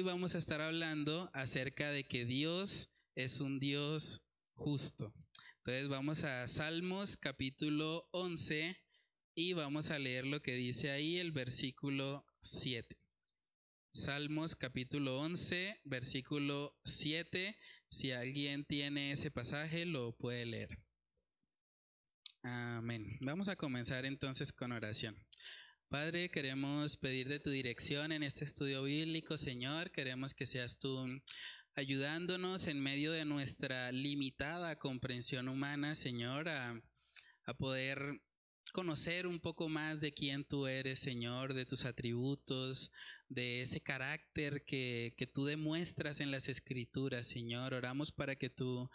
Hoy vamos a estar hablando acerca de que Dios es un Dios justo. Entonces vamos a Salmos capítulo 11 y vamos a leer lo que dice ahí el versículo 7. Salmos capítulo 11, versículo 7. Si alguien tiene ese pasaje, lo puede leer. Amén. Vamos a comenzar entonces con oración. Padre, queremos pedir de tu dirección en este estudio bíblico, Señor. Queremos que seas tú ayudándonos en medio de nuestra limitada comprensión humana, Señor, a, a poder conocer un poco más de quién tú eres, Señor, de tus atributos, de ese carácter que, que tú demuestras en las escrituras, Señor. Oramos para que tú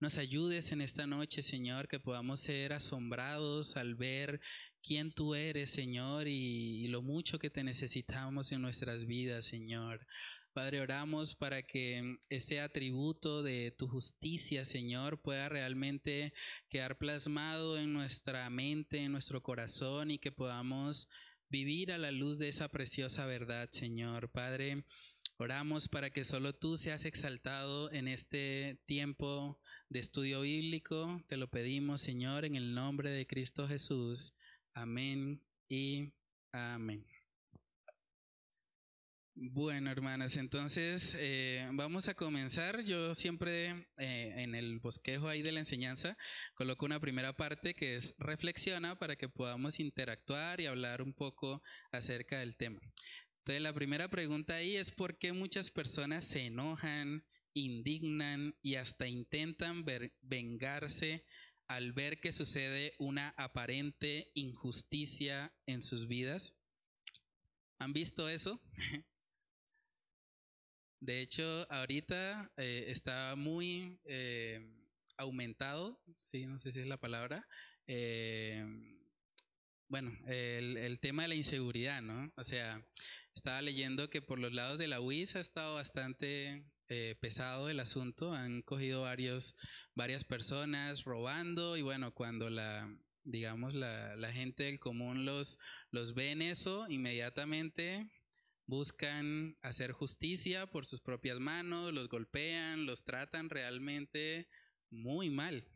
nos ayudes en esta noche, Señor, que podamos ser asombrados al ver quién tú eres, Señor, y, lo mucho que te necesitamos en nuestras vidas, Señor. Padre, oramos para que ese atributo de tu justicia, Señor, pueda realmente quedar plasmado en nuestra mente, en nuestro corazón y que podamos vivir a la luz de esa preciosa verdad, Señor. Padre, oramos para que solo tú seas exaltado en este tiempo de estudio bíblico. Te lo pedimos, Señor, en el nombre de Cristo Jesús. Amén y amén. Bueno, hermanas, entonces eh, vamos a comenzar. Yo siempre eh, en el bosquejo ahí de la enseñanza coloco una primera parte que es reflexiona para que podamos interactuar y hablar un poco acerca del tema. Entonces, la primera pregunta ahí es por qué muchas personas se enojan, indignan y hasta intentan vengarse al ver que sucede una aparente injusticia en sus vidas. ¿Han visto eso? De hecho, ahorita eh, está muy eh, aumentado, sí, no sé si es la palabra, eh, bueno, el, el, tema de la inseguridad, ¿no? O sea, estaba leyendo que por los lados de la UIS ha estado bastante eh, pesado el asunto. Han cogido varios, varias personas robando y bueno, cuando la, digamos, la, la gente del común los, los ve en eso, inmediatamente buscan hacer justicia por sus propias manos, los golpean, los tratan realmente muy mal.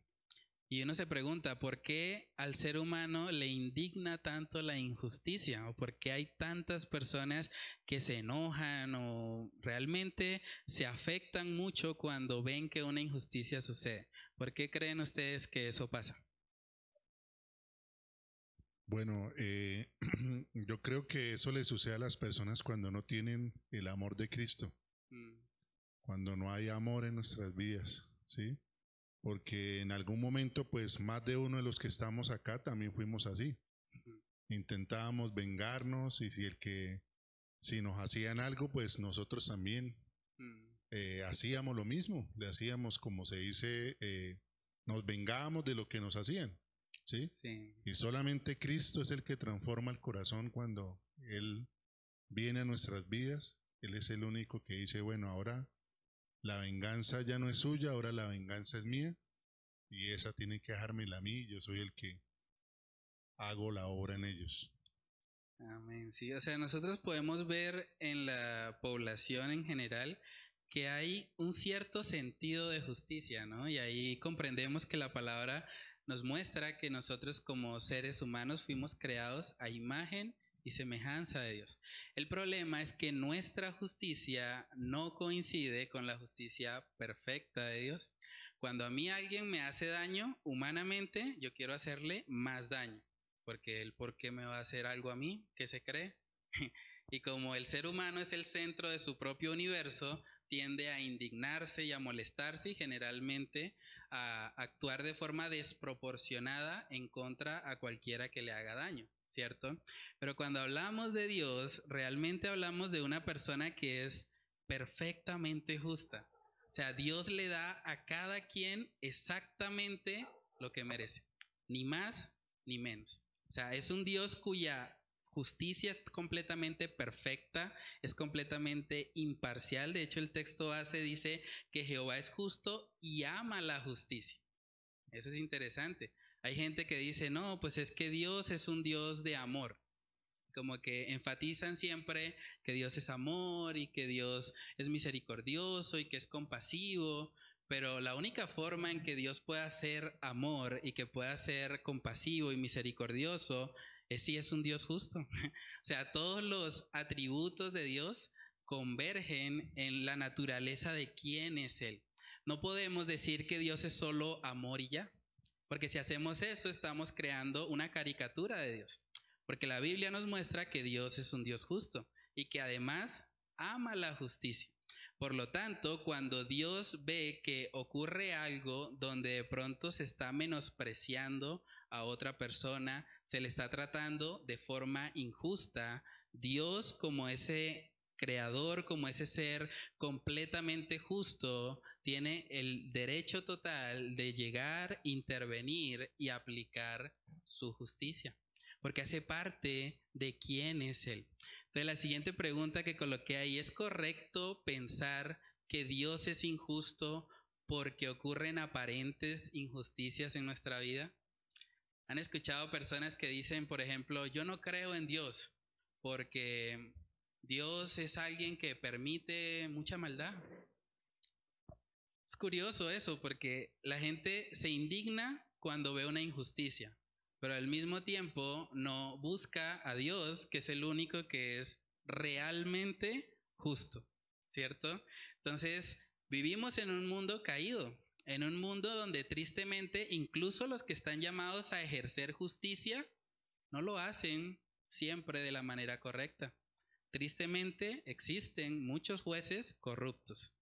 Y uno se pregunta, ¿por qué al ser humano le indigna tanto la injusticia? ¿O por qué hay tantas personas que se enojan o realmente se afectan mucho cuando ven que una injusticia sucede? ¿Por qué creen ustedes que eso pasa? Bueno, eh, yo creo que eso le sucede a las personas cuando no tienen el amor de Cristo, mm. cuando no hay amor en nuestras vidas, ¿sí? Porque en algún momento pues más de uno de los que estamos acá también fuimos así. Intentábamos vengarnos y si el que si nos hacían algo pues nosotros también mm. eh, hacíamos lo mismo, le hacíamos como se dice, eh, nos vengábamos de lo que nos hacían. ¿sí? ¿sí? Y solamente Cristo es el que transforma el corazón cuando Él viene a nuestras vidas. Él es el único que dice, bueno, ahora la venganza ya no es suya, ahora la venganza es mía y esa tiene que dejármela a mí, yo soy el que hago la obra en ellos. Amén. Sí, o sea, nosotros podemos ver en la población en general que hay un cierto sentido de justicia, ¿no? Y ahí comprendemos que la palabra nos muestra que nosotros como seres humanos fuimos creados a imagen y semejanza de Dios. El problema es que nuestra justicia no coincide con la justicia perfecta de Dios. Cuando a mí alguien me hace daño humanamente, yo quiero hacerle más daño, porque el por qué me va a hacer algo a mí, ¿qué se cree? y como el ser humano es el centro de su propio universo, tiende a indignarse y a molestarse y generalmente a actuar de forma desproporcionada en contra a cualquiera que le haga daño. ¿cierto? Pero cuando hablamos de Dios, realmente hablamos de una persona que es perfectamente justa. O sea, Dios le da a cada quien exactamente lo que merece, ni más ni menos. O sea, es un Dios cuya justicia es completamente perfecta, es completamente imparcial. De hecho, el texto base dice que Jehová es justo y ama la justicia. Eso es interesante. Hay gente que dice, no, pues es que Dios es un Dios de amor. Como que enfatizan siempre que Dios es amor y que Dios es misericordioso y que es compasivo, pero la única forma en que Dios pueda ser amor y que pueda ser compasivo y misericordioso si es un Dios justo. o sea, todos los atributos de Dios convergen en la naturaleza de quién es Él. No podemos decir que Dios es solo amor y ya, porque si hacemos eso estamos creando una caricatura de Dios, porque la Biblia nos muestra que Dios es un Dios justo y que además ama la justicia. Por lo tanto, cuando Dios ve que ocurre algo donde de pronto se está menospreciando a otra persona, se le está tratando de forma injusta, Dios como ese creador, como ese ser completamente justo, tiene el derecho total de llegar, intervenir y aplicar su justicia, porque hace parte de quién es Él. Entonces la siguiente pregunta que coloqué ahí, ¿es correcto pensar que Dios es injusto porque ocurren aparentes injusticias en nuestra vida? ¿Han escuchado personas que dicen, por ejemplo, yo no creo en Dios porque Dios es alguien que permite mucha maldad? Es curioso eso porque la gente se indigna cuando ve una injusticia pero al mismo tiempo no busca a Dios, que es el único que es realmente justo, ¿cierto? Entonces, vivimos en un mundo caído, en un mundo donde tristemente incluso los que están llamados a ejercer justicia no lo hacen siempre de la manera correcta. Tristemente existen muchos jueces corruptos,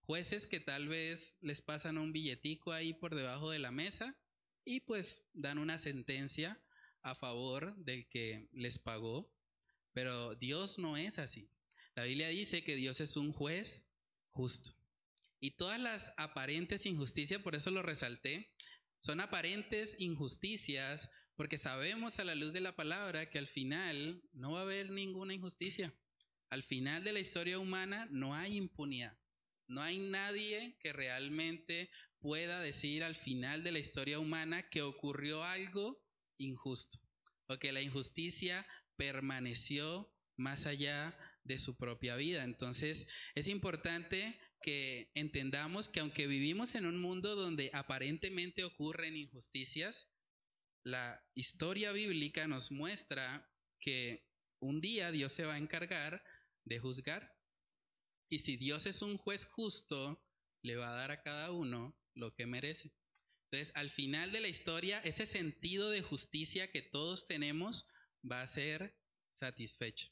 jueces que tal vez les pasan un billetico ahí por debajo de la mesa y pues dan una sentencia a favor del que les pagó. Pero Dios no es así. La Biblia dice que Dios es un juez justo. Y todas las aparentes injusticias, por eso lo resalté, son aparentes injusticias porque sabemos a la luz de la palabra que al final no va a haber ninguna injusticia. Al final de la historia humana no hay impunidad. No hay nadie que realmente pueda decir al final de la historia humana que ocurrió algo injusto o que la injusticia permaneció más allá de su propia vida. Entonces, es importante que entendamos que aunque vivimos en un mundo donde aparentemente ocurren injusticias, la historia bíblica nos muestra que un día Dios se va a encargar de juzgar. Y si Dios es un juez justo, le va a dar a cada uno lo que merece. Entonces, al final de la historia, ese sentido de justicia que todos tenemos va a ser satisfecho.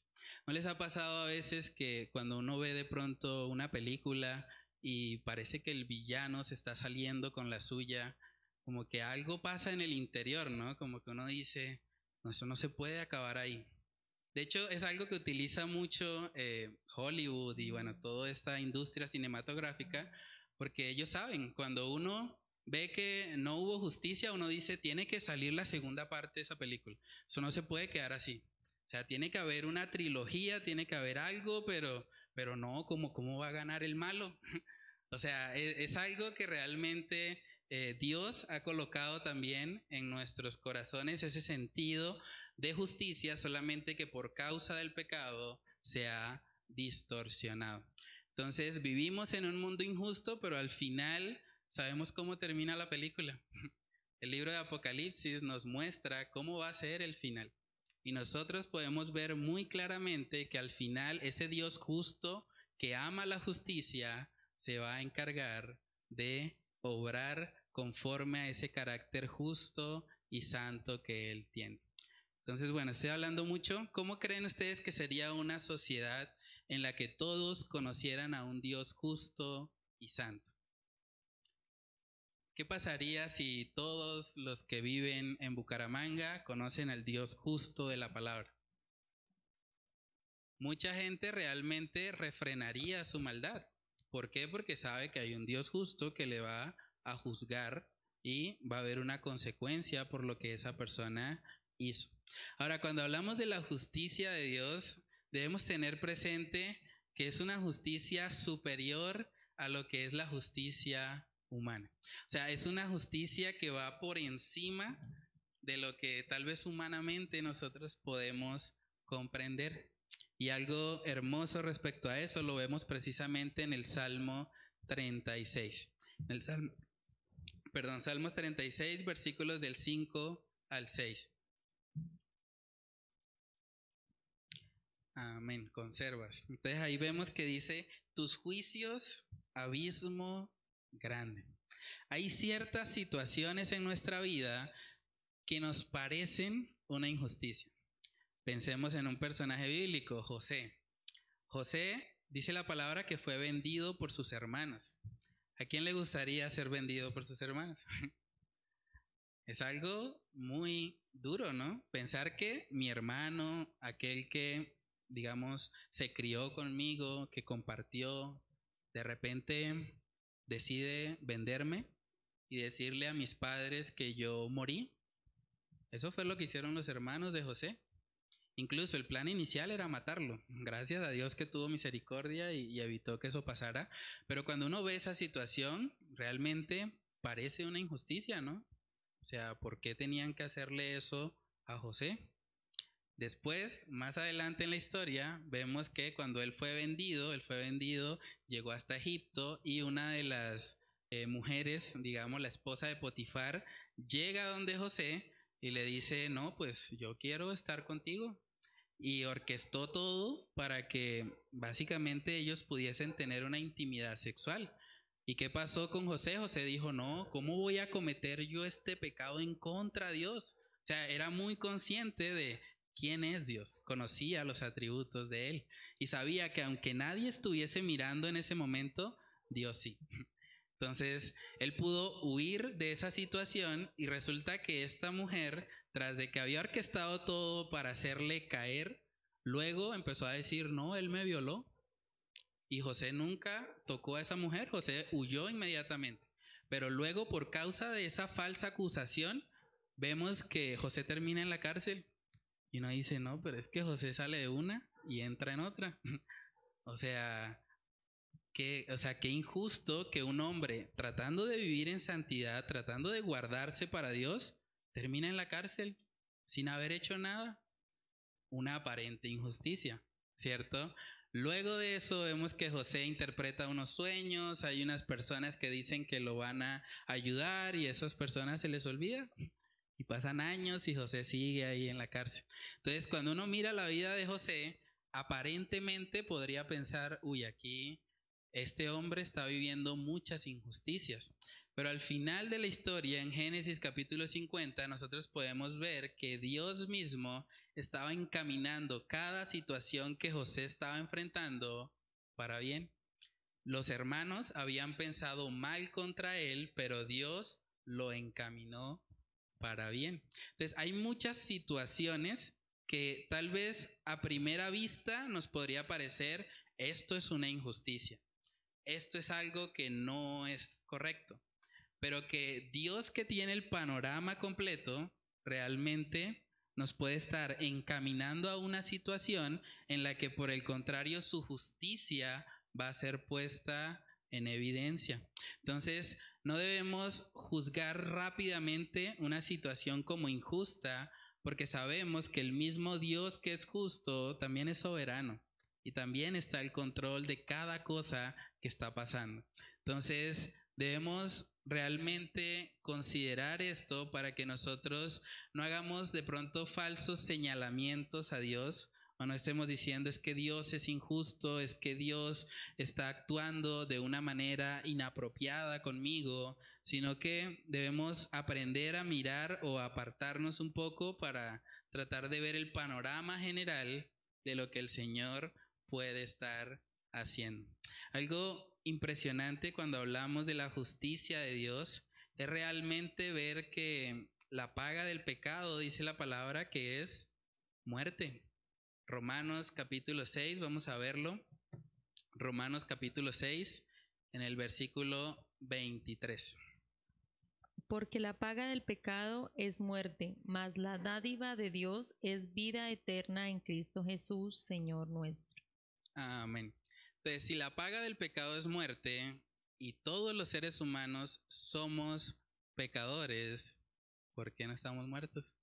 ¿No les ha pasado a veces que cuando uno ve de pronto una película y parece que el villano se está saliendo con la suya, como que algo pasa en el interior, ¿no? Como que uno dice, no, eso no se puede acabar ahí. De hecho, es algo que utiliza mucho eh, Hollywood y bueno, toda esta industria cinematográfica porque ellos saben, cuando uno ve que no hubo justicia, uno dice, tiene que salir la segunda parte de esa película. Eso no se puede quedar así. Sea, tiene que haber una trilogía, tiene que haber algo, pero, pero no, como cómo va a ganar el malo. o sea, e, es, algo que realmente eh, Dios ha colocado también en nuestros corazones, ese sentido de justicia, solamente que por causa del pecado se ha distorsionado. Entonces vivimos en un mundo injusto, pero al final sabemos cómo termina la película. El libro de Apocalipsis nos muestra cómo va a ser el final. Y nosotros podemos ver muy claramente que al final ese Dios justo que ama la justicia se va a encargar de obrar conforme a ese carácter justo y santo que Él tiene. Entonces, bueno, estoy hablando mucho. ¿Cómo creen ustedes que sería una sociedad en la que todos conocieran a un Dios justo y santo. ¿Qué pasaría si todos los que viven en Bucaramanga conocen al Dios justo de la palabra? Mucha gente realmente refrenaría su maldad. ¿Por qué? Porque sabe que hay un Dios justo que le va a juzgar y va a haber una consecuencia por lo que esa persona hizo. Ahora, cuando hablamos de la justicia de Dios, debemos tener presente que es una justicia superior a lo que es la justicia humana. O sea, es una justicia que va por encima de lo que tal vez humanamente nosotros podemos comprender. Y algo hermoso respecto a eso lo vemos precisamente en el Salmo 36. En el Salmo, perdón, Salmos 36, versículos del 5 al 6. Amén, conservas. Entonces ahí vemos que dice, tus juicios, abismo grande. Hay ciertas situaciones en nuestra vida que nos parecen una injusticia. Pensemos en un personaje bíblico, José. José dice la palabra que fue vendido por sus hermanos. ¿A quién le gustaría ser vendido por sus hermanos? Es algo muy duro, ¿no? Pensar que mi hermano, aquel que, digamos, se crió conmigo, que compartió, de repente decide venderme y decirle a mis padres que yo morí. Eso fue lo que hicieron los hermanos de José. Incluso el plan inicial era matarlo. Gracias a Dios que tuvo misericordia y, evitó que eso pasara. Pero cuando uno ve esa situación, realmente parece una injusticia, ¿no? O sea, ¿por qué tenían que hacerle eso a José? Después, más adelante en la historia, vemos que cuando él fue vendido, él fue vendido, llegó hasta Egipto y una de las eh, mujeres, digamos la esposa de Potifar, llega donde José y le dice, no, pues yo quiero estar contigo. Y orquestó todo para que básicamente ellos pudiesen tener una intimidad sexual. ¿Y qué pasó con José? José dijo, no, ¿cómo voy a cometer yo este pecado en contra de Dios? O sea, era muy consciente de quién es Dios, conocía los atributos de Él y sabía que aunque nadie estuviese mirando en ese momento, Dios sí. Entonces, él pudo huir de esa situación y resulta que esta mujer, tras de que había orquestado todo para hacerle caer, luego empezó a decir, no, él me violó. Y José nunca tocó a esa mujer, José huyó inmediatamente. Pero luego, por causa de esa falsa acusación, vemos que José termina en la cárcel. Y uno dice, no, pero es que José sale de una y entra en otra. o sea, que, o sea, qué injusto que un hombre tratando de vivir en santidad, tratando de guardarse para Dios, termina en la cárcel sin haber hecho nada. Una aparente injusticia, ¿cierto? Luego de eso vemos que José interpreta unos sueños, hay unas personas que dicen que lo van a ayudar y esas personas se les olvida. Pasan años y José sigue ahí en la cárcel. Entonces, cuando uno mira la vida de José, aparentemente podría pensar, uy, aquí este hombre está viviendo muchas injusticias. Pero al final de la historia, en Génesis capítulo 50, nosotros podemos ver que Dios mismo estaba encaminando cada situación que José estaba enfrentando para bien. Los hermanos habían pensado mal contra él, pero Dios lo encaminó para bien. Entonces, hay muchas situaciones que tal vez a primera vista nos podría parecer esto es una injusticia esto es algo que no es correcto, pero que Dios que tiene el panorama completo realmente nos puede estar encaminando a una situación en la que por el contrario su justicia va a ser puesta en evidencia. Entonces, no debemos juzgar rápidamente una situación como injusta porque sabemos que el mismo Dios que es justo también es soberano y también está el control de cada cosa que está pasando. Entonces, debemos realmente considerar esto para que nosotros no hagamos de pronto falsos señalamientos a Dios no estemos diciendo es que Dios es injusto, es que Dios está actuando de una manera inapropiada conmigo, sino que debemos aprender a mirar o apartarnos un poco para tratar de ver el panorama general de lo que el Señor puede estar haciendo. Algo impresionante cuando hablamos de la justicia de Dios es realmente ver que la paga del pecado, dice la palabra, que es muerte. Romanos capítulo 6, vamos a verlo. Romanos capítulo 6, en el versículo 23. Porque la paga del pecado es muerte, mas la dádiva de Dios es vida eterna en Cristo Jesús, Señor nuestro. Amén. Entonces, si la paga del pecado es muerte y todos los seres humanos somos pecadores, ¿por qué no estamos muertos?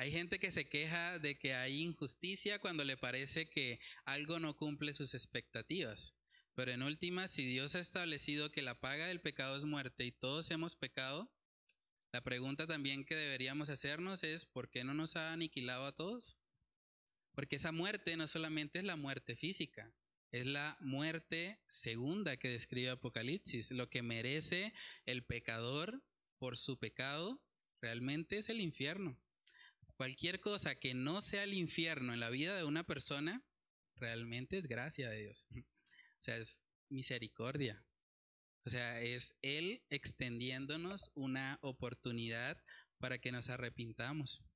Hay gente que se queja de que hay injusticia cuando le parece que algo no cumple sus expectativas. Pero en última, si Dios ha establecido que la paga del pecado es muerte y todos hemos pecado, la pregunta también que deberíamos hacernos es, ¿por qué no nos ha aniquilado a todos? Porque esa muerte no solamente es la muerte física, es la muerte segunda que describe Apocalipsis. Lo que merece el pecador por su pecado realmente es el infierno. Cualquier cosa que no sea el infierno en la vida de una persona, realmente es gracia de Dios. O sea, es misericordia. O sea, es Él extendiéndonos una oportunidad para que nos arrepintamos.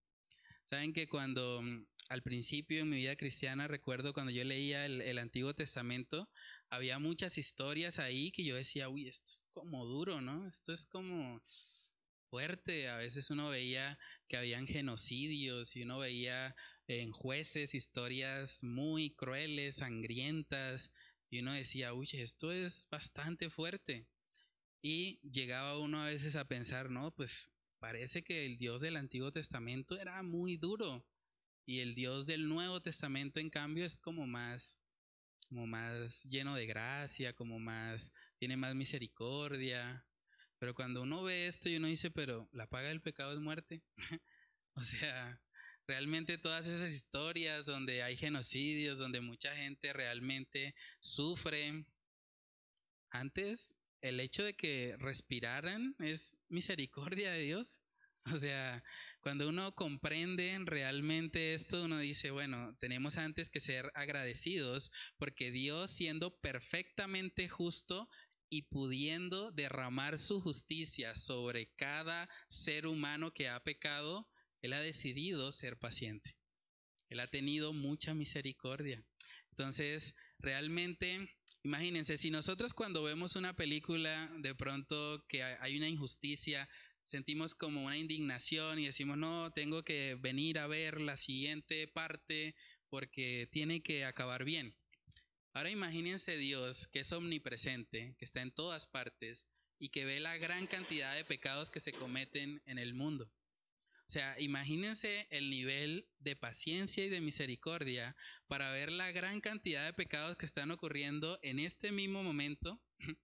Saben que cuando mm, al principio en mi vida cristiana, recuerdo cuando yo leía el, el, Antiguo Testamento, había muchas historias ahí que yo decía, uy, esto es como duro, ¿no? Esto es como fuerte. A veces uno veía que habían genocidios y uno veía en jueces historias muy crueles, sangrientas, y uno decía, uy, esto es bastante fuerte. Y llegaba uno a veces a pensar, no, pues parece que el Dios del Antiguo Testamento era muy duro y el Dios del Nuevo Testamento en cambio es como más como más lleno de gracia, como más tiene más misericordia. Pero cuando uno ve esto y uno dice, pero la paga del pecado es muerte. o sea, realmente todas esas historias donde hay genocidios, donde mucha gente realmente sufre, antes el hecho de que respiraran es misericordia de Dios. O sea, cuando uno comprende realmente esto, uno dice, bueno, tenemos antes que ser agradecidos porque Dios siendo perfectamente justo y pudiendo derramar su justicia sobre cada ser humano que ha pecado, Él ha decidido ser paciente. Él ha tenido mucha misericordia. Entonces, realmente, imagínense, si nosotros cuando vemos una película, de pronto que hay una injusticia, sentimos como una indignación y decimos, no, tengo que venir a ver la siguiente parte porque tiene que acabar bien. Ahora imagínense Dios que es omnipresente, que está en todas partes y que ve la gran cantidad de pecados que se cometen en el mundo. O sea, imagínense el nivel de paciencia y de misericordia para ver la gran cantidad de pecados que están ocurriendo en este mismo momento,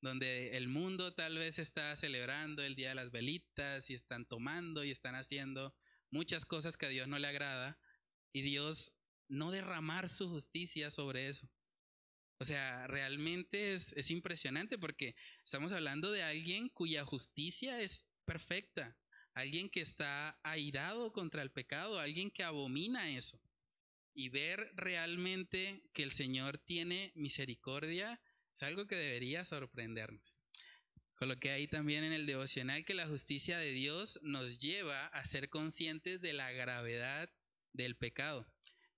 donde el mundo tal vez está celebrando el Día de las Velitas y están tomando y están haciendo muchas cosas que a Dios no le agrada, y Dios no derramar su justicia sobre eso. O sea, realmente es, es impresionante porque estamos hablando de alguien cuya justicia es perfecta, alguien que está airado contra el pecado, alguien que abomina eso. Y ver realmente que el Señor tiene misericordia es algo que debería sorprendernos. Coloqué ahí también en el devocional que la justicia de Dios nos lleva a ser conscientes de la gravedad del pecado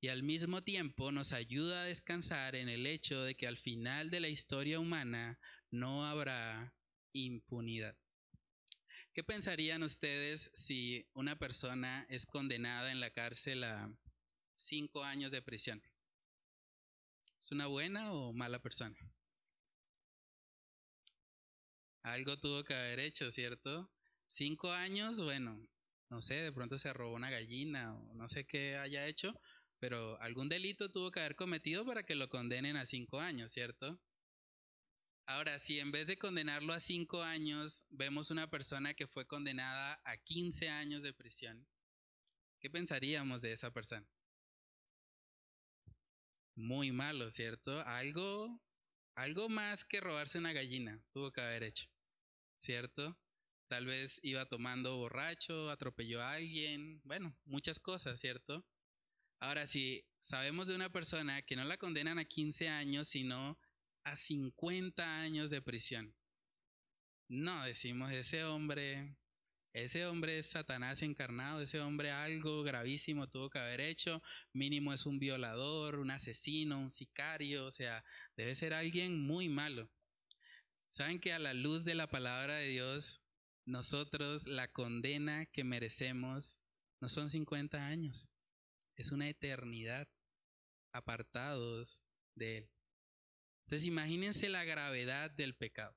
y al mismo tiempo nos ayuda a descansar en el hecho de que al final de la historia humana no habrá impunidad. ¿Qué pensarían ustedes si una persona es condenada en la cárcel a cinco años de prisión? ¿Es una buena o mala persona? Algo tuvo que haber hecho, ¿cierto? Cinco años, bueno, no sé, de pronto se robó una gallina o no sé qué haya hecho, pero algún delito tuvo que haber cometido para que lo condenen a cinco años, ¿cierto? Ahora, si en vez de condenarlo a cinco años, vemos una persona que fue condenada a 15 años de prisión, ¿qué pensaríamos de esa persona? Muy malo, ¿cierto? Algo, algo más que robarse una gallina tuvo que haber hecho, ¿cierto? Tal vez iba tomando borracho, atropelló a alguien, bueno, muchas cosas, ¿cierto? Ahora, si sabemos de una persona que no la condenan a 15 años, sino a 50 años de prisión, no decimos ese hombre, ese hombre es Satanás encarnado, ese hombre algo gravísimo tuvo que haber hecho, mínimo es un violador, un asesino, un sicario, o sea, debe ser alguien muy malo. Saben que a la luz de la palabra de Dios, nosotros la condena que merecemos no son 50 años, es una eternidad apartados de Él. Entonces imagínense la gravedad del pecado.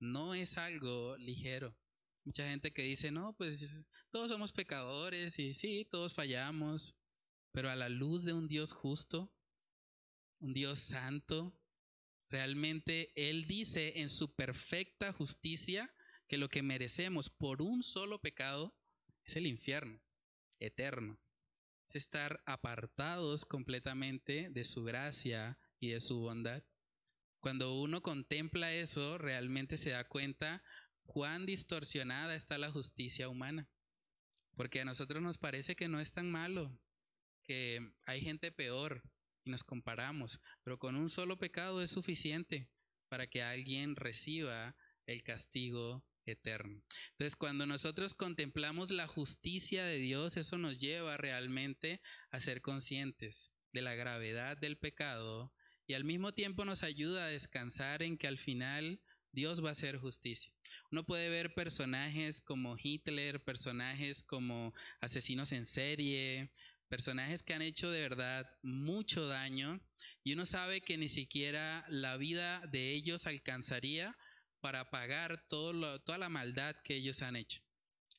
No es algo ligero. Mucha gente que dice, no, pues todos somos pecadores y sí, todos fallamos, pero a la luz de un Dios justo, un Dios santo, realmente Él dice en su perfecta justicia que lo que merecemos por un solo pecado es el infierno eterno. Es estar apartados completamente de su gracia y de su bondad. Cuando uno contempla eso, realmente se da cuenta cuán distorsionada está la justicia humana. Porque a nosotros nos parece que no es tan malo, que hay gente peor y nos comparamos, pero con un solo pecado es suficiente para que alguien reciba el castigo eterno. Entonces, cuando nosotros contemplamos la justicia de Dios, eso nos lleva realmente a ser conscientes de la gravedad del pecado y al mismo tiempo nos ayuda a descansar en que al final Dios va a hacer justicia. Uno puede ver personajes como Hitler, personajes como asesinos en serie, personajes que han hecho de verdad mucho daño y uno sabe que ni siquiera la vida de ellos alcanzaría para pagar toda la maldad que ellos han hecho.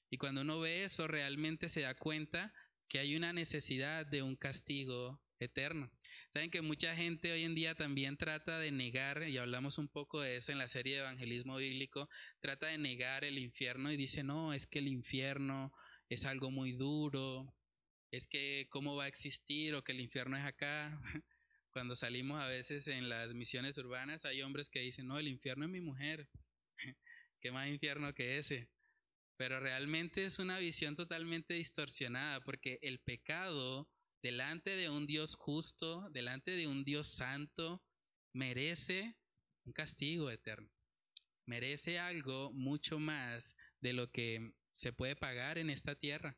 Y cuando uno ve eso, realmente se da cuenta que hay una necesidad de un castigo eterno. Saben que mucha gente hoy en día también trata de negar, y hablamos un poco de eso en la serie de evangelismo bíblico, trata de negar el infierno y dice, no, es que el infierno es algo muy duro, es que cómo va a existir o que el infierno es acá. Cuando salimos a veces en las misiones urbanas hay hombres que dicen, no, el infierno es mi mujer. ¿Qué más infierno que ese? Pero realmente es una visión totalmente distorsionada porque el pecado delante de un Dios justo, delante de un Dios santo, merece un castigo eterno. Merece algo mucho más de lo que se puede pagar en esta tierra.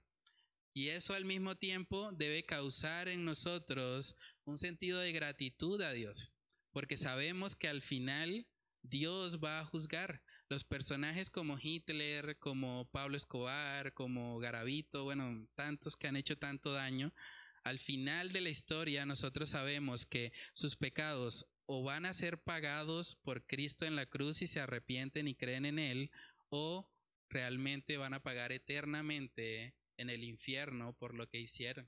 Y eso al mismo tiempo debe causar en nosotros un sentido de gratitud a Dios, porque sabemos que al final Dios va a juzgar. Los personajes como Hitler, como Pablo Escobar, como Garavito, bueno, tantos que han hecho tanto daño, al final de la historia nosotros sabemos que sus pecados o van a ser pagados por Cristo en la cruz y se arrepienten y creen en Él, o realmente van a pagar eternamente en el infierno por lo que hicieron.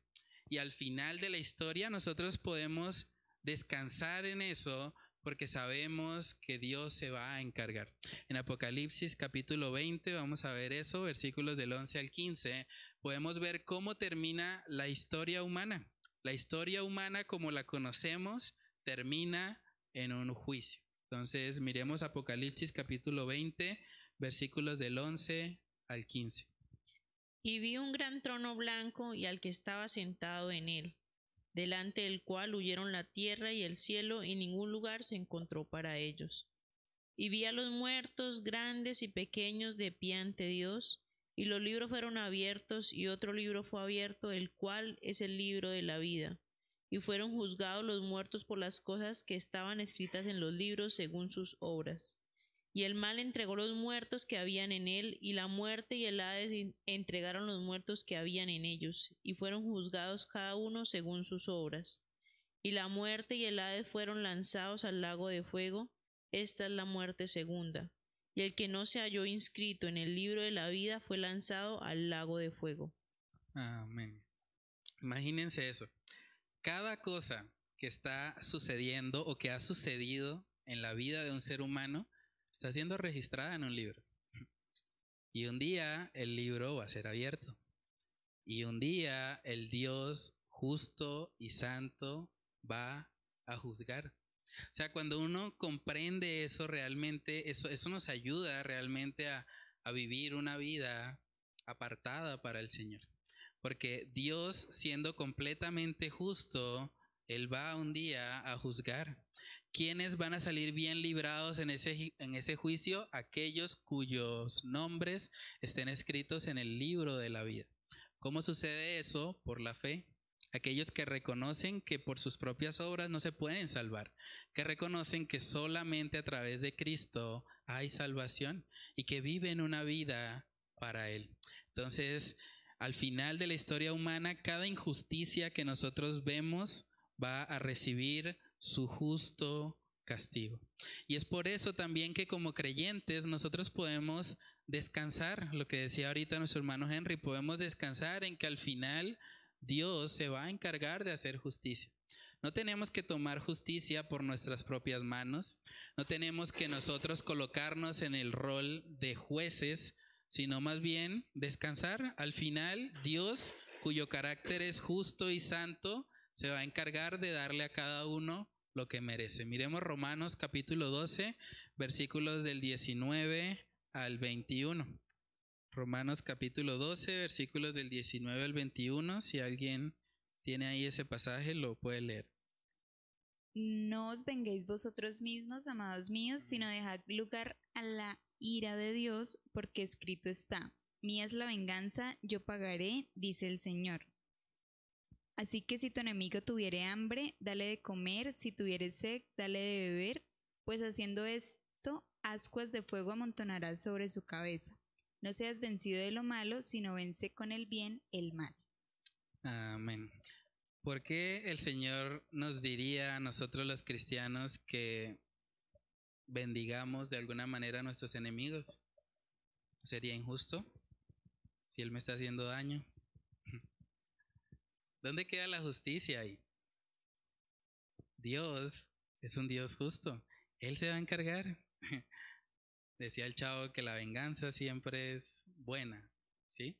Y al final de la historia nosotros podemos descansar en eso porque sabemos que Dios se va a encargar. En Apocalipsis capítulo 20 vamos a ver eso, versículos del 11 al 15, podemos ver cómo termina la historia humana. La historia humana como la conocemos termina en un juicio. Entonces miremos Apocalipsis capítulo 20, versículos del 11 al 15. Y vi un gran trono blanco y al que estaba sentado en él, delante del cual huyeron la tierra y el cielo y ningún lugar se encontró para ellos. Y vi a los muertos grandes y pequeños de pie ante Dios, y los libros fueron abiertos y otro libro fue abierto, el cual es el libro de la vida. Y fueron juzgados los muertos por las cosas que estaban escritas en los libros según sus obras. Y el mal entregó los muertos que habían en él, y la muerte y el Hades entregaron los muertos que habían en ellos, y fueron juzgados cada uno según sus obras. Y la muerte y el Hades fueron lanzados al lago de fuego, esta es la muerte segunda. Y el que no se halló inscrito en el libro de la vida fue lanzado al lago de fuego. Amén. Imagínense eso. Cada cosa que está sucediendo o que ha sucedido en la vida de un ser humano, está siendo registrada en un libro. Y un día el libro va a ser abierto. Y un día el Dios justo y santo va a juzgar. O sea, cuando uno comprende eso realmente, eso, eso nos ayuda realmente a, a vivir una vida apartada para el Señor. Porque Dios, siendo completamente justo, Él va un día a juzgar. ¿Quiénes van a salir bien librados en ese, en ese juicio? Aquellos cuyos nombres estén escritos en el libro de la vida. ¿Cómo sucede eso? Por la fe. Aquellos que reconocen que por sus propias obras no se pueden salvar, que reconocen que solamente a través de Cristo hay salvación y que viven una vida para Él. Entonces, al final de la historia humana, cada injusticia que nosotros vemos va a recibir su justo castigo. Y es por eso también que como creyentes nosotros podemos descansar, lo que decía ahorita nuestro hermano Henry, podemos descansar en que al final Dios se va a encargar de hacer justicia. No tenemos que tomar justicia por nuestras propias manos, no tenemos que nosotros colocarnos en el rol de jueces, sino más bien descansar. Al final, Dios, cuyo carácter es justo y santo, se va a encargar de darle a cada uno lo que merece. Miremos Romanos capítulo 12, versículos del 19 al 21. Romanos capítulo 12, versículos del 19 al 21. Si alguien tiene ahí ese pasaje, lo puede leer. No os venguéis vosotros mismos, amados míos, sino dejad lugar a la ira de Dios, porque escrito está, mía es la venganza, yo pagaré, dice el Señor. Así que si tu enemigo tuviere hambre, dale de comer, si tuviere sed, dale de beber, pues haciendo esto, ascuas de fuego amontonarás sobre su cabeza. No seas vencido de lo malo, sino vence con el bien el mal. Amén. ¿Por qué el Señor nos diría a nosotros los cristianos que bendigamos de alguna manera a nuestros enemigos? ¿Sería injusto si Él me está haciendo daño? ¿Dónde queda la justicia ahí? Dios es un Dios justo. Él se va a encargar. Decía el chavo que la venganza siempre es buena, ¿sí?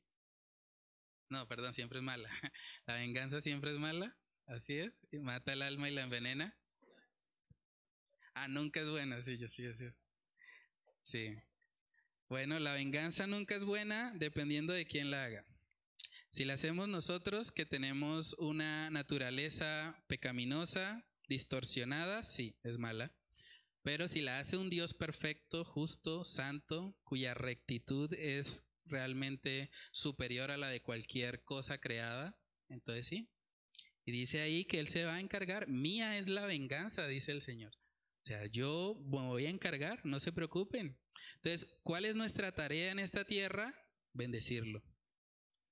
No, perdón, siempre es mala. La venganza siempre es mala, así es. mata el alma y la envenena. Ah, nunca es buena, sí, yo sí, es. Sí. Bueno, la venganza nunca es buena dependiendo de quién la haga. Si la hacemos nosotros, que tenemos una naturaleza pecaminosa, distorsionada, sí, es mala. Pero si la hace un Dios perfecto, justo, santo, cuya rectitud es realmente superior a la de cualquier cosa creada, entonces sí. Y dice ahí que Él se va a encargar. Mía es la venganza, dice el Señor. O sea, yo me voy a encargar, no se preocupen. Entonces, ¿cuál es nuestra tarea en esta tierra? Bendecirlo.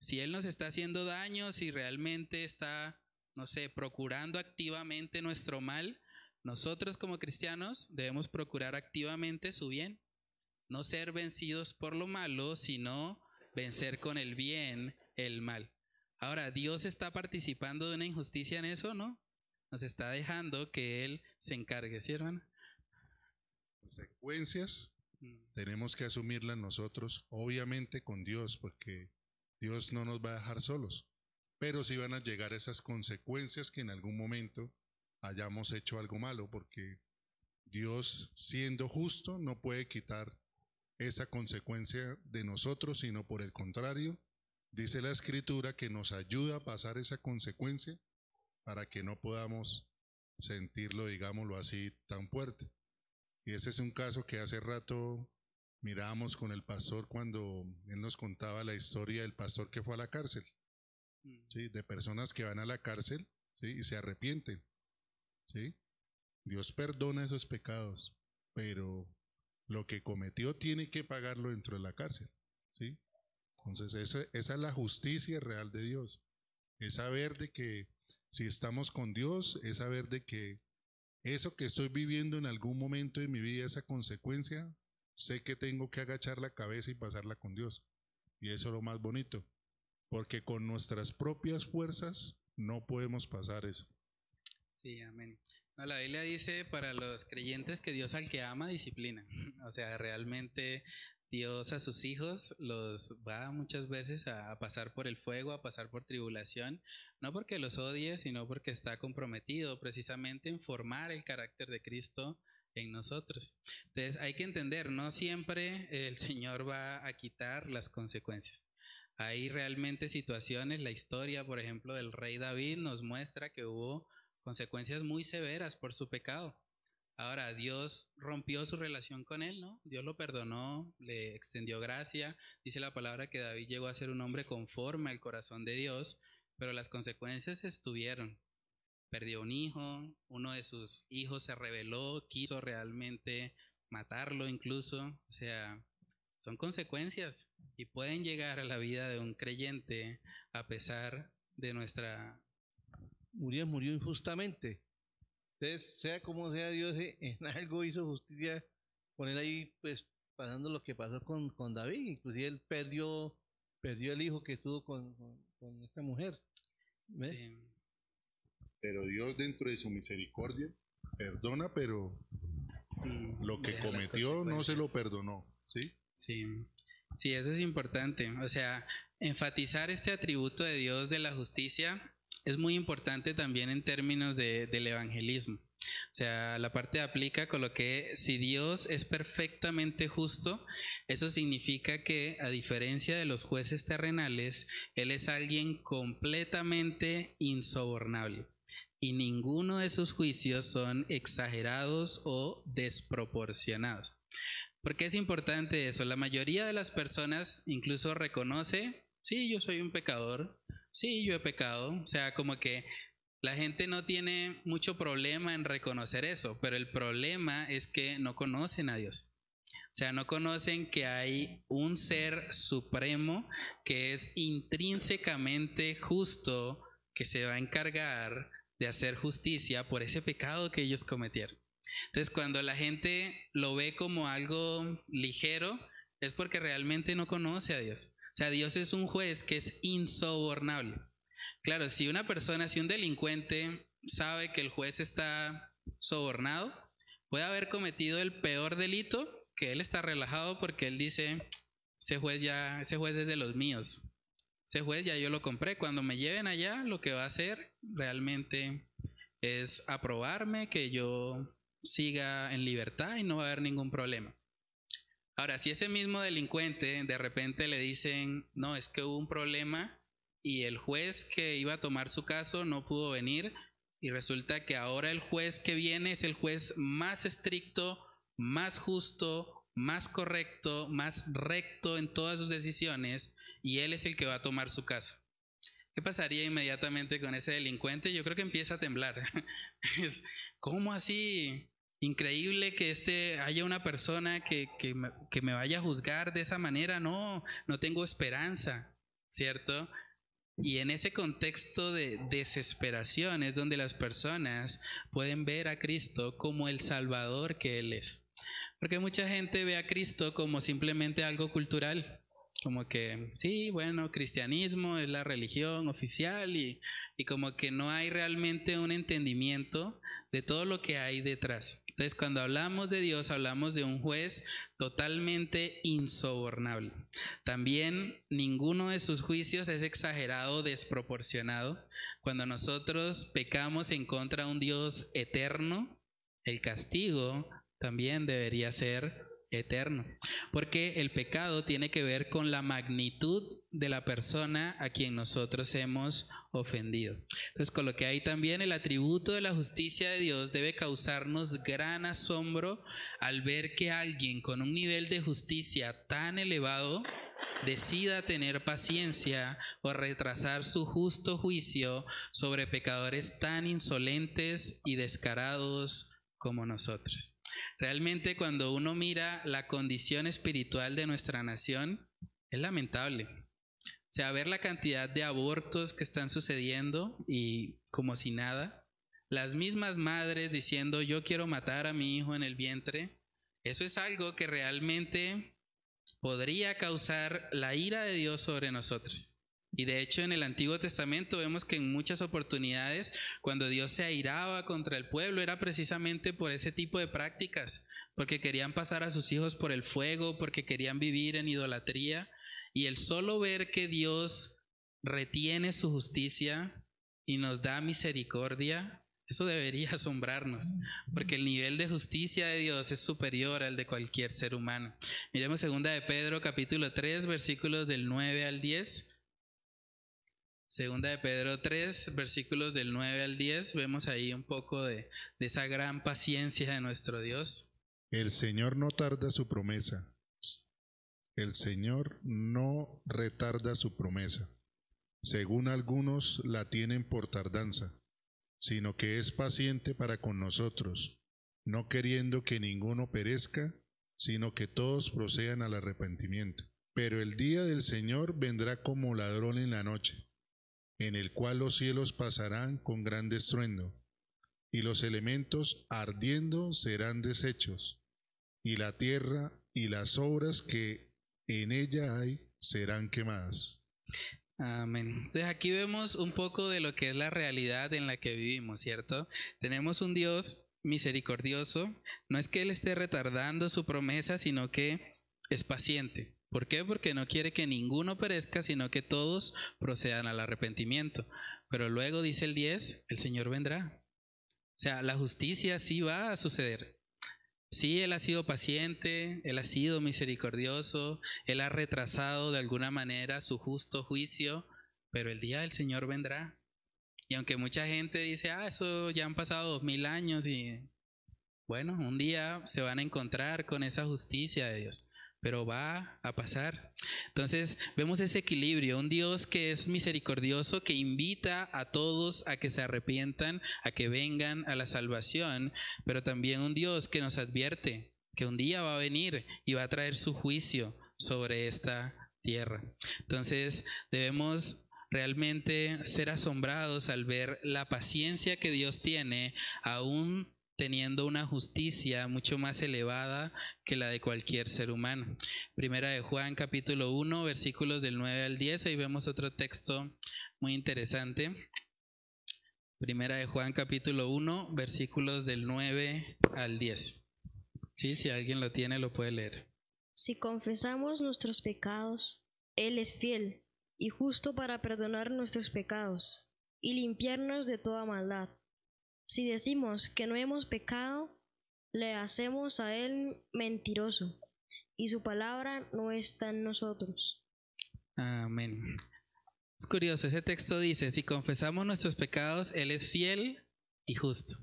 Si Él nos está haciendo daño, si realmente está, no sé, procurando activamente nuestro mal, nosotros como cristianos debemos procurar activamente su bien. No ser vencidos por lo malo, sino vencer con el bien el mal. Ahora, ¿Dios está participando de una injusticia en eso, no? Nos está dejando que Él se encargue, ¿sí, hermano? Consecuencias mm. tenemos que asumirlas nosotros, obviamente con Dios, porque Dios no nos va a dejar solos, pero sí van a llegar esas consecuencias que en algún momento hayamos hecho algo malo, porque Dios, siendo justo, no puede quitar esa consecuencia de nosotros, sino por el contrario, dice la escritura que nos ayuda a pasar esa consecuencia para que no podamos sentirlo, digámoslo así, tan fuerte. Y ese es un caso que hace rato mirábamos con el pastor cuando él nos contaba la historia del pastor que fue a la cárcel, mm. ¿sí? de personas que van a la cárcel ¿sí? y se arrepienten. ¿sí? Dios perdona esos pecados, pero lo que cometió tiene que pagarlo dentro de la cárcel. ¿sí? Entonces, esa, esa es la justicia real de Dios. Es saber de que si estamos con Dios, es saber de que eso que estoy viviendo en algún momento de mi vida, esa consecuencia, sé que tengo que agachar la cabeza y pasarla con Dios. Y eso es lo más bonito, porque con nuestras propias fuerzas no podemos pasar eso. Sí, amén. la Biblia dice para los creyentes que Dios al que ama disciplina. O sea, realmente Dios a sus hijos los va muchas veces a, pasar por el fuego, a pasar por tribulación, no porque los odie, sino porque está comprometido precisamente en formar el carácter de Cristo en nosotros. Entonces hay que entender, no siempre el Señor va a quitar las consecuencias. Hay realmente situaciones, la historia, por ejemplo, del rey David nos muestra que hubo consecuencias muy severas por su pecado. Ahora, Dios rompió su relación con él, ¿no? Dios lo perdonó, le extendió gracia. Dice la palabra que David llegó a ser un hombre conforme al corazón de Dios, pero las consecuencias estuvieron perdió un hijo, uno de sus hijos se rebeló, quiso realmente matarlo incluso, o sea, son consecuencias y pueden llegar a la vida de un creyente a pesar de nuestra... Urias murió injustamente. Entonces, sea como sea Dios, en algo hizo justicia, poner ahí, pues, pasando lo que pasó con, con David, inclusive él perdió, perdió el hijo que tuvo con, con, esta mujer. Pero Dios dentro de su misericordia perdona, pero mm, lo que cometió no se lo perdonó, ¿sí? Sí. Sí, eso es importante. O sea, enfatizar este atributo de Dios de la justicia es muy importante también en términos de, del evangelismo. O sea, la parte aplica con lo que si Dios es perfectamente justo, eso significa que a diferencia de los jueces terrenales, Él es alguien completamente insobornable y ninguno de sus juicios son exagerados o desproporcionados. ¿Por qué es importante eso? La mayoría de las personas incluso reconoce, sí, yo soy un pecador, sí, yo he pecado, o sea, como que la gente no tiene mucho problema en reconocer eso, pero el problema es que no conocen a Dios. O sea, no conocen que hay un ser supremo que es intrínsecamente justo, que se va a encargar de hacer justicia por ese pecado que ellos cometieron. Entonces, cuando la gente lo ve como algo ligero, es porque realmente no conoce a Dios. O sea, Dios es un juez que es insobornable. Claro, si una persona, si un delincuente sabe que el juez está sobornado, puede haber cometido el peor delito, que él está relajado porque él dice, ese juez ya, ese juez es de los míos. Ese juez ya yo lo compré. Cuando me lleven allá, lo que va a hacer realmente es aprobarme que yo siga en libertad y no va a haber ningún problema. Ahora, si ese mismo delincuente de repente le dicen, no, es que hubo un problema y el juez que iba a tomar su caso no pudo venir y resulta que ahora el juez que viene es el juez más estricto, más justo, más correcto, más recto en todas sus decisiones y él es el que va a tomar su caso. ¿Qué pasaría inmediatamente con ese delincuente? Yo creo que empieza a temblar. ¿Cómo así? Increíble que este haya una persona que, que, que me vaya a juzgar de esa manera. No, no tengo esperanza, ¿cierto? Y en ese contexto de desesperación es donde las personas pueden ver a Cristo como el Salvador que Él es. Porque mucha gente ve a Cristo como simplemente algo cultural, como que, sí, bueno, cristianismo es la religión oficial y, y, como que no hay realmente un entendimiento de todo lo que hay detrás. Entonces, cuando hablamos de Dios, hablamos de un juez totalmente insobornable. También ninguno de sus juicios es exagerado o desproporcionado. Cuando nosotros pecamos en contra de un Dios eterno, el castigo también debería ser eterno. Porque el pecado tiene que ver con la magnitud de la persona a quien nosotros hemos ofendido. Entonces, con lo que hay también el atributo de la justicia de Dios debe causarnos gran asombro al ver que alguien con un nivel de justicia tan elevado decida tener paciencia o retrasar su justo juicio sobre pecadores tan insolentes y descarados como nosotros. Realmente cuando uno mira la condición espiritual de nuestra nación, es lamentable. O sea, ver la cantidad de abortos que están sucediendo y como si nada, las mismas madres diciendo yo quiero matar a mi hijo en el vientre, eso es algo que realmente podría causar la ira de Dios sobre nosotros. Y de hecho en el Antiguo Testamento vemos que en muchas oportunidades cuando Dios se airaba contra el pueblo era precisamente por ese tipo de prácticas, porque querían pasar a sus hijos por el fuego, porque querían vivir en idolatría. Y el solo ver que Dios retiene su justicia y nos da misericordia, eso debería asombrarnos, porque el nivel de justicia de Dios es superior al de cualquier ser humano. Miremos segunda de Pedro capítulo 3 versículos del 9 al 10. Segunda de Pedro 3, versículos del 9 al 10, vemos ahí un poco de, de, esa gran paciencia de nuestro Dios. El Señor no tarda su promesa. El Señor no retarda su promesa, según algunos la tienen por tardanza, sino que es paciente para con nosotros, no queriendo que ninguno perezca, sino que todos procedan al arrepentimiento. Pero el día del Señor vendrá como ladrón en la noche en el cual los cielos pasarán con gran estruendo, y los elementos ardiendo serán deshechos, y la tierra y las obras que en ella hay serán quemadas. Amén. Entonces aquí vemos un poco de lo que es la realidad en la que vivimos, ¿cierto? Tenemos un Dios misericordioso. No es que Él esté retardando su promesa, sino que es paciente. ¿Por qué? Porque no quiere que ninguno perezca, sino que todos procedan al arrepentimiento. Pero luego dice el 10, el Señor vendrá. O sea, la justicia sí va a suceder. Sí, Él ha sido paciente, Él ha sido misericordioso, Él ha retrasado de alguna manera su justo juicio, pero el día del Señor vendrá. Y aunque mucha gente dice, ah, eso ya han pasado dos mil años y bueno, un día se van a encontrar con esa justicia de Dios pero va a pasar. Entonces vemos ese equilibrio, un Dios que es misericordioso, que invita a todos a que se arrepientan, a que vengan a la salvación, pero también un Dios que nos advierte que un día va a venir y va a traer su juicio sobre esta tierra. Entonces debemos realmente ser asombrados al ver la paciencia que Dios tiene aún teniendo una justicia mucho más elevada que la de cualquier ser humano. Primera de Juan capítulo 1 versículos del 9 al 10, ahí vemos otro texto muy interesante. Primera de Juan capítulo 1 versículos del 9 al 10. Sí, si alguien lo tiene lo puede leer. Si confesamos nuestros pecados, Él es fiel y justo para perdonar nuestros pecados y limpiarnos de toda maldad. Si decimos que no hemos pecado, le hacemos a Él mentiroso, y su palabra no está en nosotros. Amén. Es curioso, ese texto dice, si confesamos nuestros pecados, Él es fiel y justo.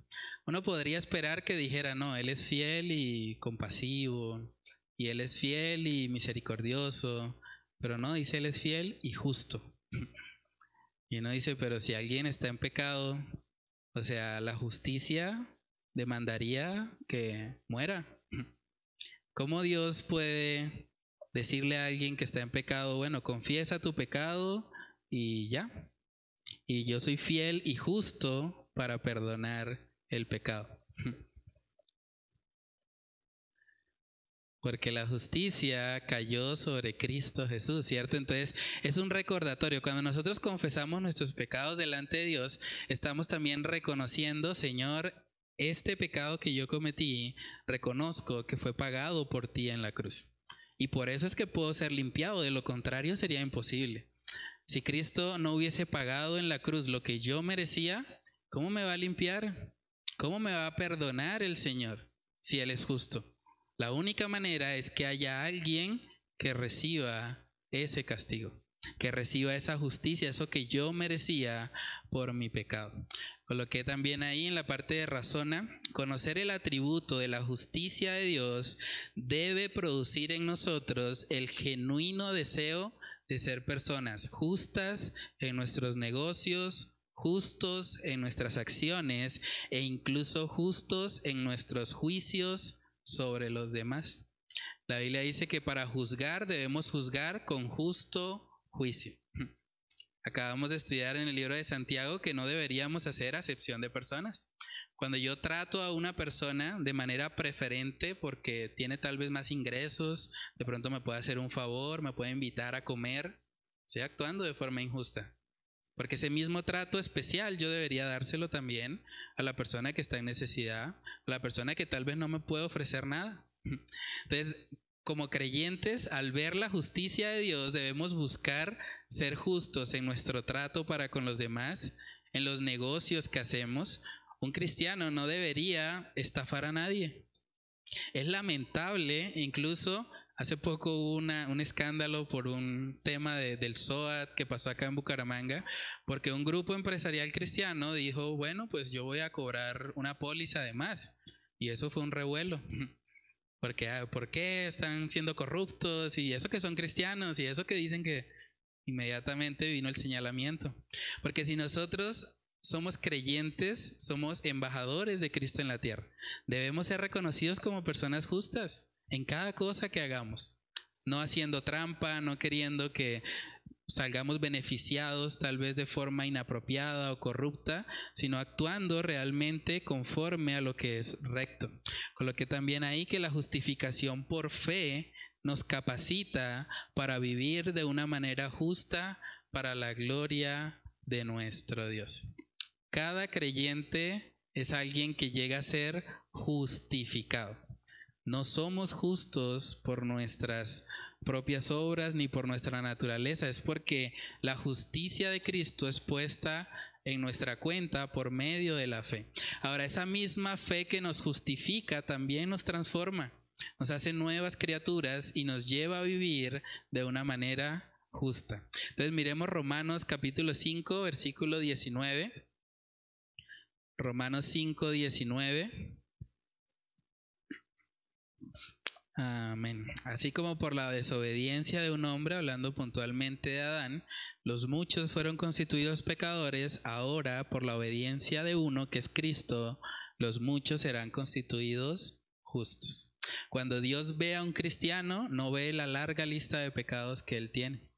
Uno podría esperar que dijera, no, Él es fiel y compasivo, y Él es fiel y misericordioso, pero no, dice Él es fiel y justo. Y uno dice, pero si alguien está en pecado, o sea, la justicia demandaría que muera. ¿Cómo Dios puede decirle a alguien que está en pecado, bueno, confiesa tu pecado y ya? Y yo soy fiel y justo para perdonar el pecado. Porque la justicia cayó sobre Cristo Jesús, ¿cierto? Entonces es un recordatorio. Cuando nosotros confesamos nuestros pecados delante de Dios, estamos también reconociendo, Señor, este pecado que yo cometí, reconozco que fue pagado por ti en la cruz. Y por eso es que puedo ser limpiado, de lo contrario sería imposible. Si Cristo no hubiese pagado en la cruz lo que yo merecía, ¿cómo me va a limpiar? ¿Cómo me va a perdonar el Señor si Él es justo? La única manera es que haya alguien que reciba ese castigo, que reciba esa justicia, eso que yo merecía por mi pecado. Coloqué también ahí en la parte de razona, conocer el atributo de la justicia de Dios debe producir en nosotros el genuino deseo de ser personas justas en nuestros negocios, justos en nuestras acciones e incluso justos en nuestros juicios sobre los demás. La Biblia dice que para juzgar debemos juzgar con justo juicio. Acabamos de estudiar en el libro de Santiago que no deberíamos hacer acepción de personas. Cuando yo trato a una persona de manera preferente porque tiene tal vez más ingresos, de pronto me puede hacer un favor, me puede invitar a comer, estoy actuando de forma injusta. Porque ese mismo trato especial yo debería dárselo también a la persona que está en necesidad, a la persona que tal vez no me puede ofrecer nada. Entonces, como creyentes, al ver la justicia de Dios, debemos buscar ser justos en nuestro trato para con los demás, en los negocios que hacemos. Un cristiano no debería estafar a nadie. Es lamentable incluso Hace poco hubo un escándalo por un tema del SOAT que pasó acá en Bucaramanga, porque un grupo empresarial cristiano dijo, bueno, pues yo voy a cobrar una póliza de más. Y eso fue un revuelo. Porque, ah, ¿Por qué están siendo corruptos? Y eso que son cristianos, y eso que dicen que inmediatamente vino el señalamiento. Porque si nosotros somos creyentes, somos embajadores de Cristo en la tierra, debemos ser reconocidos como personas justas en cada cosa que hagamos. No haciendo trampa, no queriendo que salgamos beneficiados tal vez de forma inapropiada o corrupta, sino actuando realmente conforme a lo que es recto. Con lo que también ahí que la justificación por fe nos capacita para vivir de una manera justa para la gloria de nuestro Dios. Cada creyente es alguien que llega a ser justificado. No somos justos por nuestras propias obras ni por nuestra naturaleza, es porque la justicia de Cristo es puesta en nuestra cuenta por medio de la fe. Ahora, esa misma fe que nos justifica también nos transforma, nos hace nuevas criaturas y nos lleva a vivir de una manera justa. Entonces miremos Romanos capítulo 5, versículo 19. Romanos 5, 19. Amén. Así como por la desobediencia de un hombre, hablando puntualmente de Adán, los muchos fueron constituidos pecadores, ahora por la obediencia de uno, que es Cristo, los muchos serán constituidos justos. Cuando Dios ve a un cristiano, no ve la larga lista de pecados que él tiene.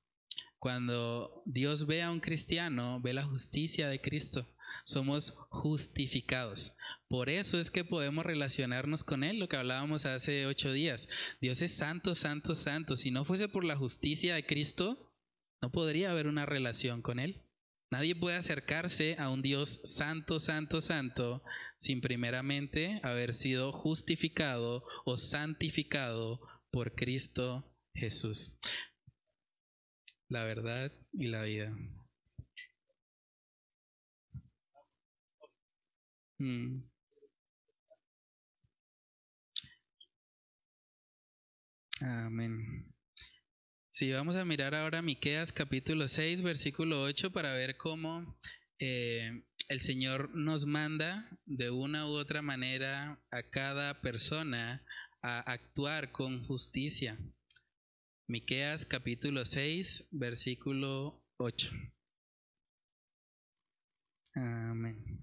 Cuando Dios ve a un cristiano, ve la justicia de Cristo. Somos justificados. Por eso es que podemos relacionarnos con Él, lo que hablábamos hace ocho días. Dios es santo, santo, santo. Si no fuese por la justicia de Cristo, no podría haber una relación con Él. Nadie puede acercarse a un Dios santo, santo, santo, sin primeramente haber sido justificado o santificado por Cristo Jesús. La verdad y la vida. Mm. Amén. Sí, vamos a mirar ahora Miqueas capítulo 6, versículo 8 para ver cómo eh, el Señor nos manda de una u otra manera a cada persona a actuar con justicia. Miqueas capítulo 6, versículo 8. Amén.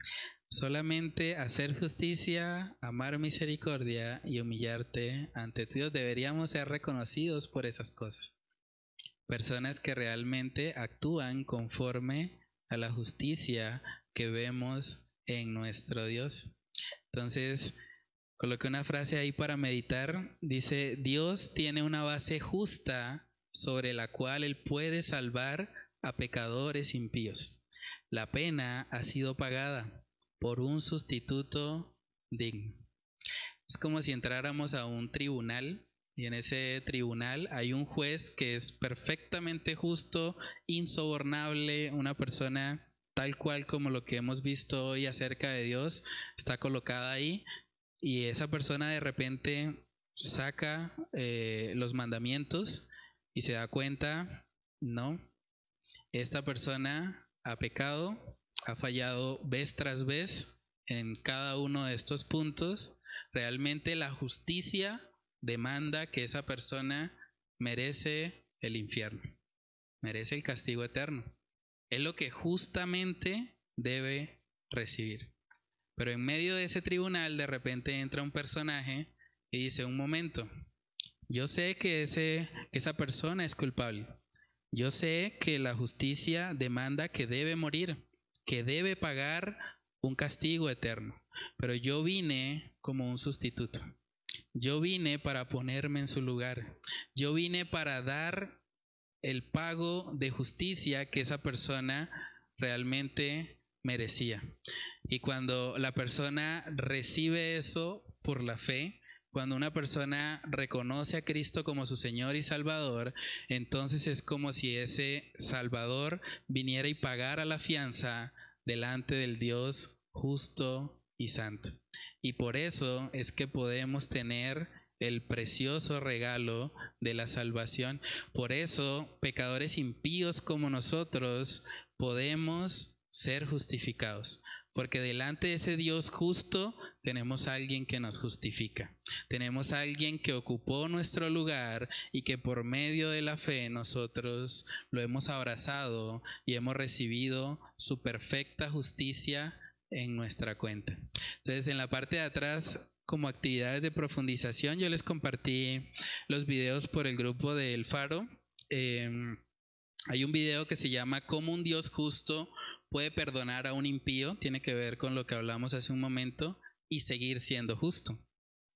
Solamente hacer justicia, amar misericordia y humillarte ante Dios deberíamos ser reconocidos por esas cosas. Personas que realmente actúan conforme a la justicia que vemos en nuestro Dios. Entonces, coloqué una frase ahí para meditar. Dice, Dios tiene una base justa sobre la cual Él puede salvar a pecadores impíos. La pena ha sido pagada por un sustituto digno. Es como si entráramos a un tribunal y en ese tribunal hay un juez que es perfectamente justo, insobornable, una persona tal cual como lo que hemos visto hoy acerca de Dios, está colocada ahí y esa persona de repente saca eh, los mandamientos y se da cuenta, no, esta persona ha pecado, ha fallado vez tras vez en cada uno de estos puntos, realmente la justicia demanda que esa persona merece el infierno, merece el castigo eterno. Es lo que justamente debe recibir. Pero en medio de ese tribunal de repente entra un personaje y dice, un momento, yo sé que ese, esa persona es culpable. Yo sé que la justicia demanda que debe morir que debe pagar un castigo eterno. Pero yo vine como un sustituto. Yo vine para ponerme en su lugar. Yo vine para dar el pago de justicia que esa persona realmente merecía. Y cuando la persona recibe eso por la fe, cuando una persona reconoce a Cristo como su Señor y Salvador, entonces es como si ese Salvador viniera y pagara la fianza delante del Dios justo y santo. Y por eso es que podemos tener el precioso regalo de la salvación. Por eso, pecadores impíos como nosotros podemos ser justificados. Porque delante de ese Dios justo tenemos a alguien que nos justifica. Tenemos a alguien que ocupó nuestro lugar y que por medio de la fe nosotros lo hemos abrazado y hemos recibido su perfecta justicia en nuestra cuenta. Entonces, en la parte de atrás como actividades de profundización. Yo les compartí los videos por el grupo del Faro. Em, Hay un video que se llama Cómo un Dios justo puede perdonar a un impío, tiene que ver con lo que hablamos hace un momento, y seguir siendo justo.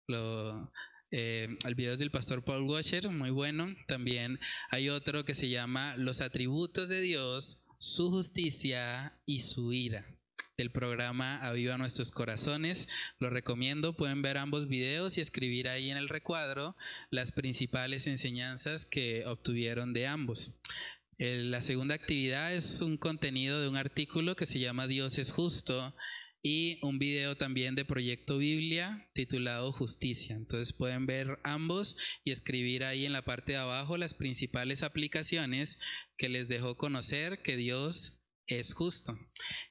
Lo, eh, el video es del pastor Paul Washer, muy bueno. También hay otro que se llama Los atributos de Dios, su justicia y su ira del programa Aviva Nuestros Corazones. Lo recomiendo, pueden ver ambos videos y escribir ahí en el recuadro las principales enseñanzas que obtuvieron de ambos. La segunda actividad es un contenido de un artículo que se llama Dios es justo y un video también de Proyecto Biblia titulado Justicia. Entonces pueden ver ambos y escribir ahí en la parte de abajo las principales aplicaciones que les dejó conocer que Dios es justo.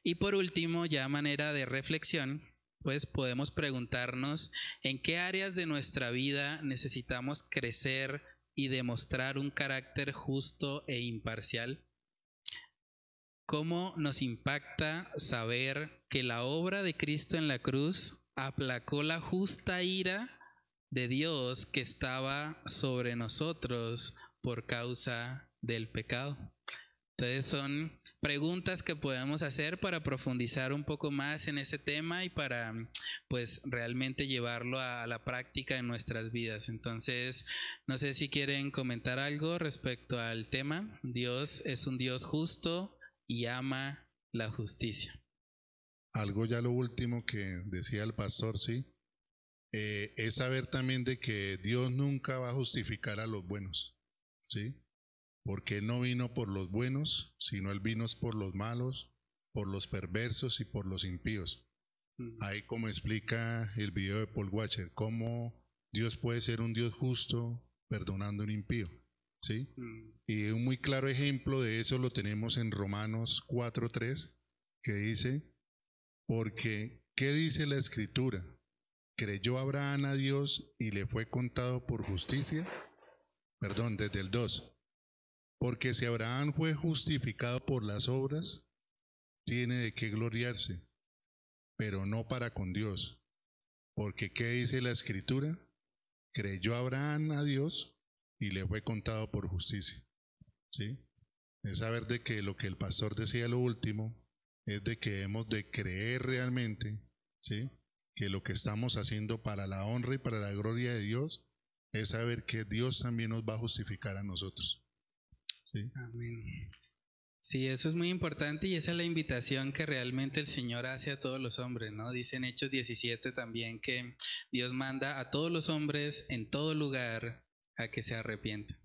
Y por último, ya manera de reflexión, pues podemos preguntarnos en qué áreas de nuestra vida necesitamos crecer y demostrar un carácter justo e imparcial? ¿Cómo nos impacta saber que la obra de Cristo en la cruz aplacó la justa ira de Dios que estaba sobre nosotros por causa del pecado? Entonces son preguntas que podemos hacer para profundizar un poco más en ese tema y para pues realmente llevarlo a, la práctica en nuestras vidas. Entonces, no sé si quieren comentar algo respecto al tema. Dios es un Dios justo y ama la justicia. Algo ya lo último que decía el pastor, sí, eh, es saber también de que Dios nunca va a justificar a los buenos, ¿sí? Porque Él no vino por los buenos, sino Él vino por los malos, por los perversos y por los impíos. Ahí como explica el video de Paul Watcher, cómo Dios puede ser un Dios justo perdonando a un impío. ¿sí? Y un muy claro ejemplo de eso lo tenemos en Romanos 4.3, que dice, porque, ¿qué dice la escritura? ¿Creyó Abraham a Dios y le fue contado por justicia? Perdón, desde el 2. Porque si Abraham fue justificado por las obras, tiene de qué gloriarse, pero no para con Dios. Porque ¿qué dice la escritura? Creyó Abraham a Dios y le fue contado por justicia. ¿Sí? Es saber de que lo que el pastor decía lo último es de que hemos de creer realmente, ¿sí? Que lo que estamos haciendo para la honra y para la gloria de Dios es saber que Dios también nos va a justificar a nosotros. Sí. Sí, eso es muy importante y esa es la invitación que realmente el Señor hace a todos los hombres, ¿no? Dice en Hechos 17 también que Dios manda a todos los hombres en todo lugar a que se arrepientan.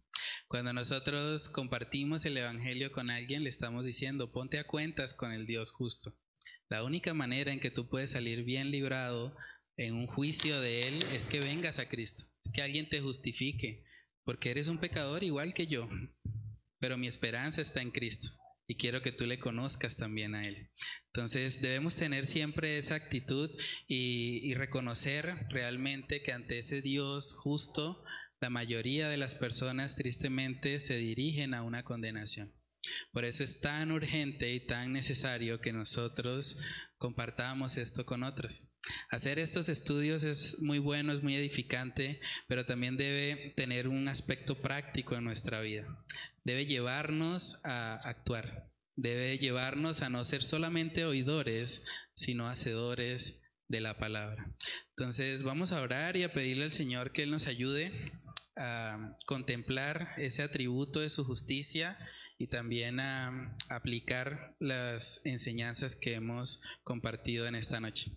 Cuando nosotros compartimos el Evangelio con alguien, le estamos diciendo, ponte a cuentas con el Dios justo. La única manera en que tú puedes salir bien librado en un juicio de Él es que vengas a Cristo, es que alguien te justifique, porque eres un pecador igual que yo, pero mi esperanza está en Cristo y quiero que tú le conozcas también a Él. Entonces debemos tener siempre esa actitud y, reconocer realmente que ante ese Dios justo, la mayoría de las personas tristemente se dirigen a una condenación. Por eso es tan urgente y tan necesario que nosotros compartamos esto con otros. Hacer estos estudios es muy bueno, es muy edificante, pero también debe tener un aspecto práctico en nuestra vida debe llevarnos a actuar, debe llevarnos a no ser solamente oidores, sino hacedores de la palabra. Entonces vamos a orar y a pedirle al Señor que Él nos ayude a contemplar ese atributo de su justicia y también a aplicar las enseñanzas que hemos compartido en esta noche.